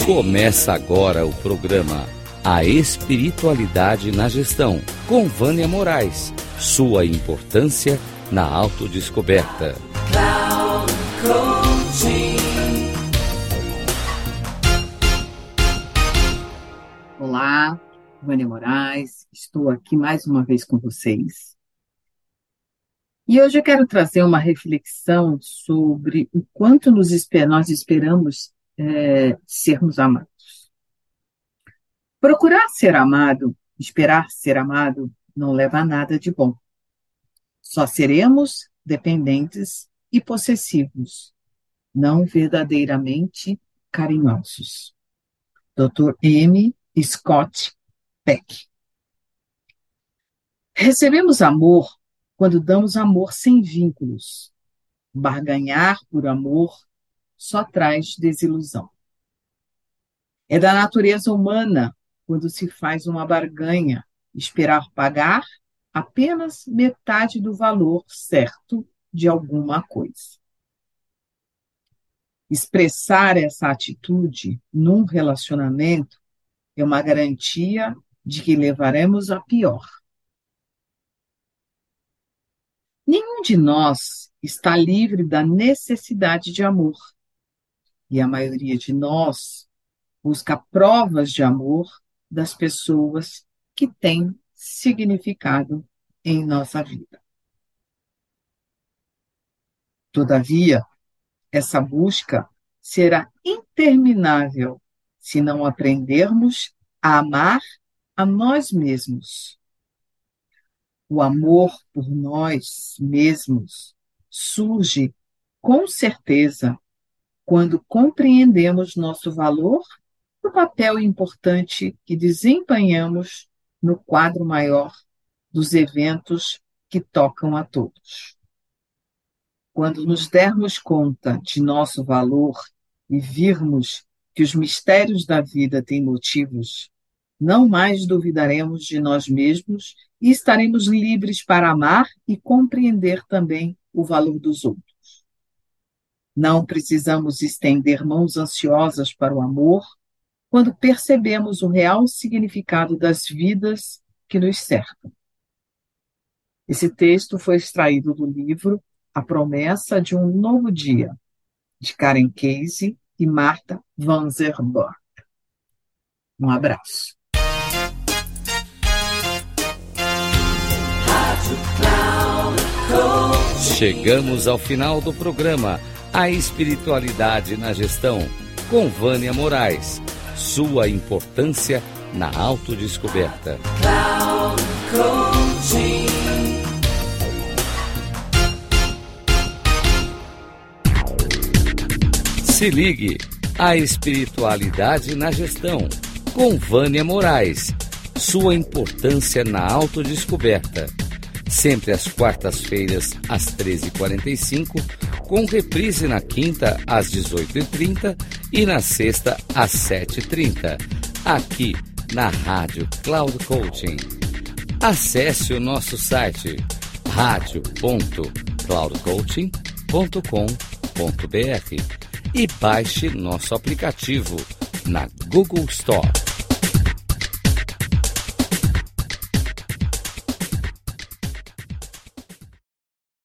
Começa agora o programa A Espiritualidade na Gestão, com Vânia Moraes. Sua importância na autodescoberta. Olá, Vânia Moraes, estou aqui mais uma vez com vocês. E hoje eu quero trazer uma reflexão sobre o quanto nos esper nós esperamos é, sermos amados. Procurar ser amado, esperar ser amado, não leva a nada de bom. Só seremos dependentes e possessivos, não verdadeiramente carinhosos. Dr. M. Scott Peck. Recebemos amor quando damos amor sem vínculos. Barganhar por amor só traz desilusão. É da natureza humana, quando se faz uma barganha, esperar pagar apenas metade do valor certo de alguma coisa. Expressar essa atitude num relacionamento é uma garantia de que levaremos a pior. Nenhum de nós está livre da necessidade de amor e a maioria de nós busca provas de amor das pessoas que têm significado em nossa vida. Todavia, essa busca será interminável se não aprendermos a amar a nós mesmos. O amor por nós mesmos surge, com certeza, quando compreendemos nosso valor e o papel importante que desempenhamos no quadro maior dos eventos que tocam a todos. Quando nos dermos conta de nosso valor e virmos que os mistérios da vida têm motivos, não mais duvidaremos de nós mesmos e estaremos livres para amar e compreender também o valor dos outros. Não precisamos estender mãos ansiosas para o amor quando percebemos o real significado das vidas que nos cercam. Esse texto foi extraído do livro A Promessa de um Novo Dia, de Karen Casey e Marta Vanzerborg. Um abraço. Chegamos ao final do programa a espiritualidade na gestão, com Vânia Moraes. Sua importância na autodescoberta. Se ligue a espiritualidade na gestão, com Vânia Moraes. Sua importância na autodescoberta sempre às quartas-feiras, às 13h45, com reprise na quinta, às 18h30 e na sexta, às 7h30, aqui na Rádio Cloud Coaching. Acesse o nosso site radio.cloudcoaching.com.br e baixe nosso aplicativo na Google Store.